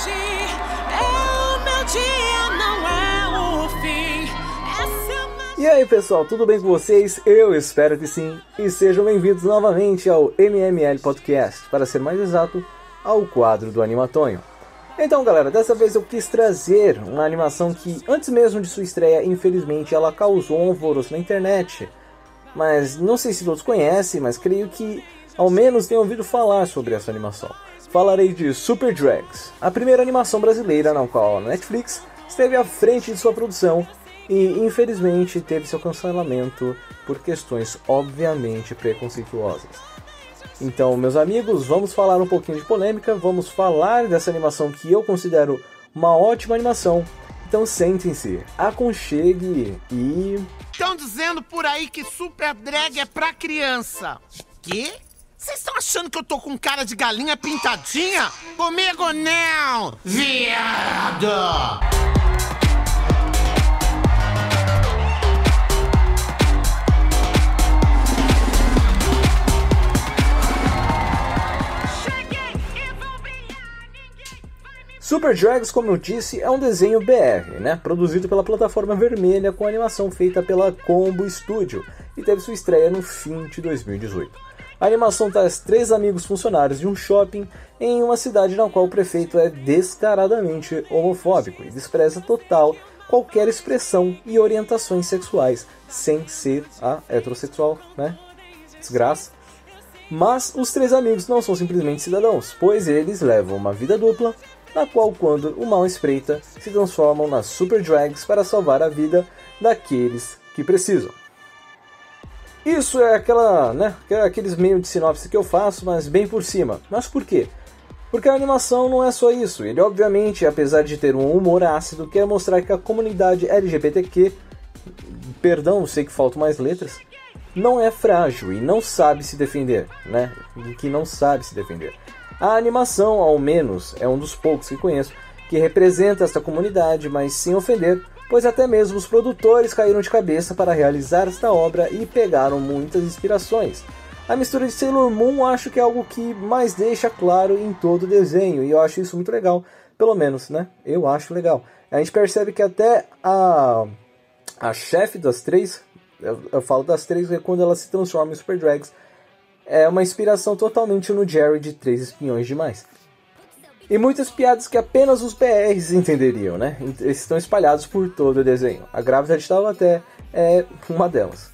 hoje é o meu dia, não é o fim. É. E aí pessoal, tudo bem com vocês? Eu espero que sim. E sejam bem-vindos novamente ao MML Podcast, para ser mais exato, ao quadro do Animatonho. Então galera, dessa vez eu quis trazer uma animação que, antes mesmo de sua estreia, infelizmente ela causou um alvoroço na internet. Mas não sei se todos conhecem, mas creio que ao menos tenham ouvido falar sobre essa animação. Falarei de Super Drags, a primeira animação brasileira na qual a Netflix esteve à frente de sua produção e infelizmente teve seu cancelamento por questões obviamente preconceituosas. Então, meus amigos, vamos falar um pouquinho de polêmica, vamos falar dessa animação que eu considero uma ótima animação. Então sentem-se, aconchegue e. Estão dizendo por aí que Super Drag é pra criança. Quê? Achando que eu tô com cara de galinha pintadinha? Comigo não, viado! Super Drags, como eu disse, é um desenho BR, né? Produzido pela plataforma vermelha com animação feita pela Combo Studio e teve sua estreia no fim de 2018. A animação traz três amigos funcionários de um shopping em uma cidade na qual o prefeito é descaradamente homofóbico e despreza total qualquer expressão e orientações sexuais, sem ser a heterossexual, né? Desgraça. Mas os três amigos não são simplesmente cidadãos, pois eles levam uma vida dupla na qual, quando o mal espreita, se transformam nas Super Drags para salvar a vida daqueles que precisam. Isso é aquela, né, aqueles meio de sinopse que eu faço, mas bem por cima. Mas por quê? Porque a animação não é só isso. Ele, obviamente, apesar de ter um humor ácido, quer mostrar que a comunidade LGBTQ, perdão, sei que faltam mais letras, não é frágil e não sabe se defender, né? Que não sabe se defender. A animação, ao menos, é um dos poucos que conheço que representa esta comunidade, mas sem ofender, pois até mesmo os produtores caíram de cabeça para realizar esta obra e pegaram muitas inspirações. A mistura de Sailor Moon acho que é algo que mais deixa claro em todo o desenho, e eu acho isso muito legal, pelo menos, né? Eu acho legal. A gente percebe que até a, a chefe das três, eu, eu falo das três, é quando ela se transforma em Super Drags, é uma inspiração totalmente no Jerry de Três Espiões Demais. E muitas piadas que apenas os BRs entenderiam, né? Estão espalhados por todo o desenho. A Grávida de Taubaté é uma delas.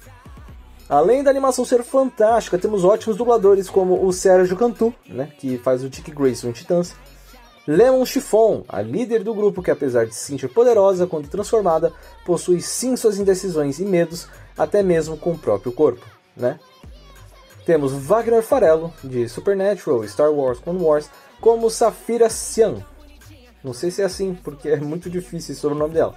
Além da animação ser fantástica, temos ótimos dubladores como o Sérgio Cantu, né, que faz o Dick Grayson em Titãs, Lemon Chiffon, a líder do grupo que apesar de se sentir poderosa quando transformada, possui sim suas indecisões e medos, até mesmo com o próprio corpo, né? Temos Wagner Farello, de Supernatural Star Wars Clone Wars, como Safira Sian. Não sei se é assim, porque é muito difícil sobre o nome dela.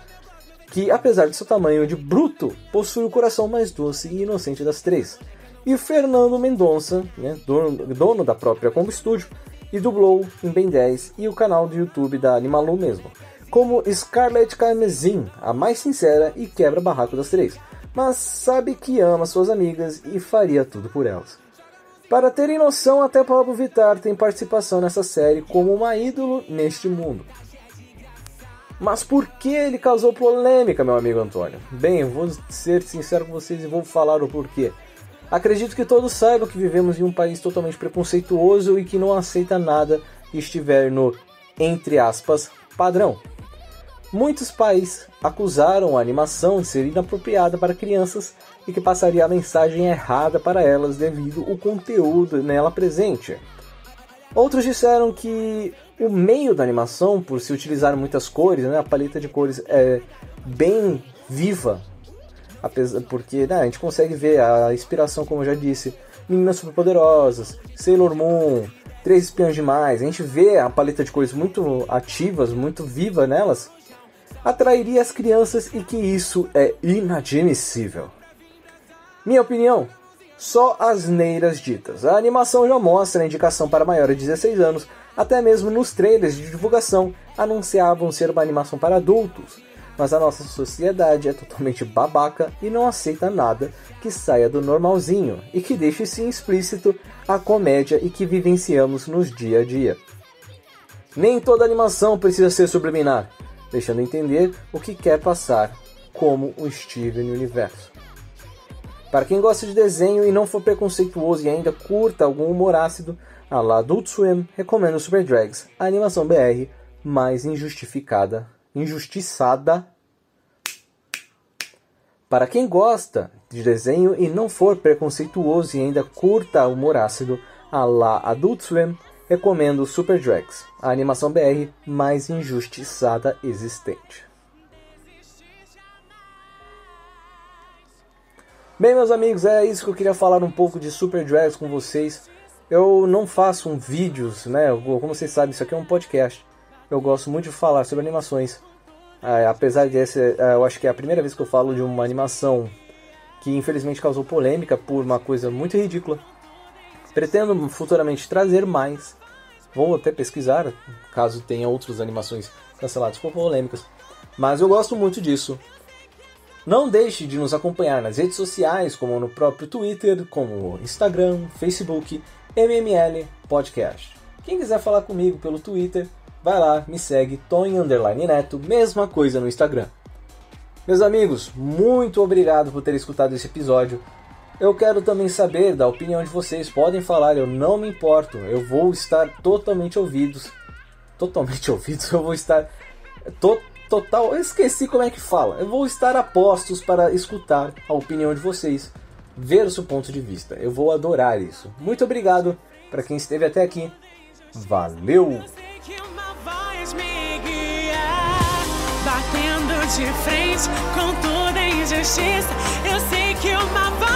Que, apesar de seu tamanho de bruto, possui o coração mais doce e inocente das três. E Fernando Mendonça, né, dono, dono da própria Combo Studio, e dublou em Ben 10 e o canal do YouTube da Animalu mesmo, como Scarlett Carmesin, a mais sincera e quebra-barraco das três mas sabe que ama suas amigas e faria tudo por elas. Para terem noção, até Pablo Vittar tem participação nessa série como uma ídolo neste mundo. Mas por que ele causou polêmica, meu amigo Antônio? Bem, vou ser sincero com vocês e vou falar o porquê. Acredito que todos saibam que vivemos em um país totalmente preconceituoso e que não aceita nada que estiver no, entre aspas, padrão. Muitos pais acusaram a animação de ser inapropriada para crianças e que passaria a mensagem errada para elas devido ao conteúdo nela presente. Outros disseram que o meio da animação, por se utilizar muitas cores, né, a paleta de cores é bem viva, apesar, porque né, a gente consegue ver a inspiração, como eu já disse, Meninas Superpoderosas, Sailor Moon, Três Espiões Demais, a gente vê a paleta de cores muito ativas, muito viva nelas, atrairia as crianças e que isso é inadmissível. Minha opinião? Só asneiras ditas. A animação já mostra a indicação para maiores de 16 anos, até mesmo nos trailers de divulgação anunciavam ser uma animação para adultos. Mas a nossa sociedade é totalmente babaca e não aceita nada que saia do normalzinho e que deixe sim explícito a comédia e que vivenciamos nos dia a dia. Nem toda animação precisa ser subliminar, deixando entender o que quer passar como o Steven Universo. Para quem gosta de desenho e não for preconceituoso e ainda curta algum humor ácido, a la Adult Swim recomendo Super Drags, a animação BR mais injustificada, injustiçada. Para quem gosta de desenho e não for preconceituoso e ainda curta humor ácido, a la Adult Swim recomendo Super Drags, a animação BR mais injustiçada existente. Bem, meus amigos, é isso que eu queria falar um pouco de Super Drags com vocês. Eu não faço um vídeos, né? Como vocês sabem, isso aqui é um podcast. Eu gosto muito de falar sobre animações. É, apesar desse, é, eu acho que é a primeira vez que eu falo de uma animação que infelizmente causou polêmica por uma coisa muito ridícula. Pretendo futuramente trazer mais. Vou até pesquisar, caso tenha outras animações canceladas por polêmicas. Mas eu gosto muito disso. Não deixe de nos acompanhar nas redes sociais, como no próprio Twitter, como Instagram, Facebook, MML Podcast. Quem quiser falar comigo pelo Twitter, vai lá, me segue, Tony Neto, mesma coisa no Instagram. Meus amigos, muito obrigado por ter escutado esse episódio. Eu quero também saber da opinião de vocês. Podem falar, eu não me importo. Eu vou estar totalmente ouvidos. Totalmente ouvidos, eu vou estar to total. Eu esqueci como é que fala. Eu vou estar a postos para escutar a opinião de vocês, ver o seu ponto de vista. Eu vou adorar isso. Muito obrigado para quem esteve até aqui. Valeu! Batendo de frente com toda injustiça, eu sei que uma voz.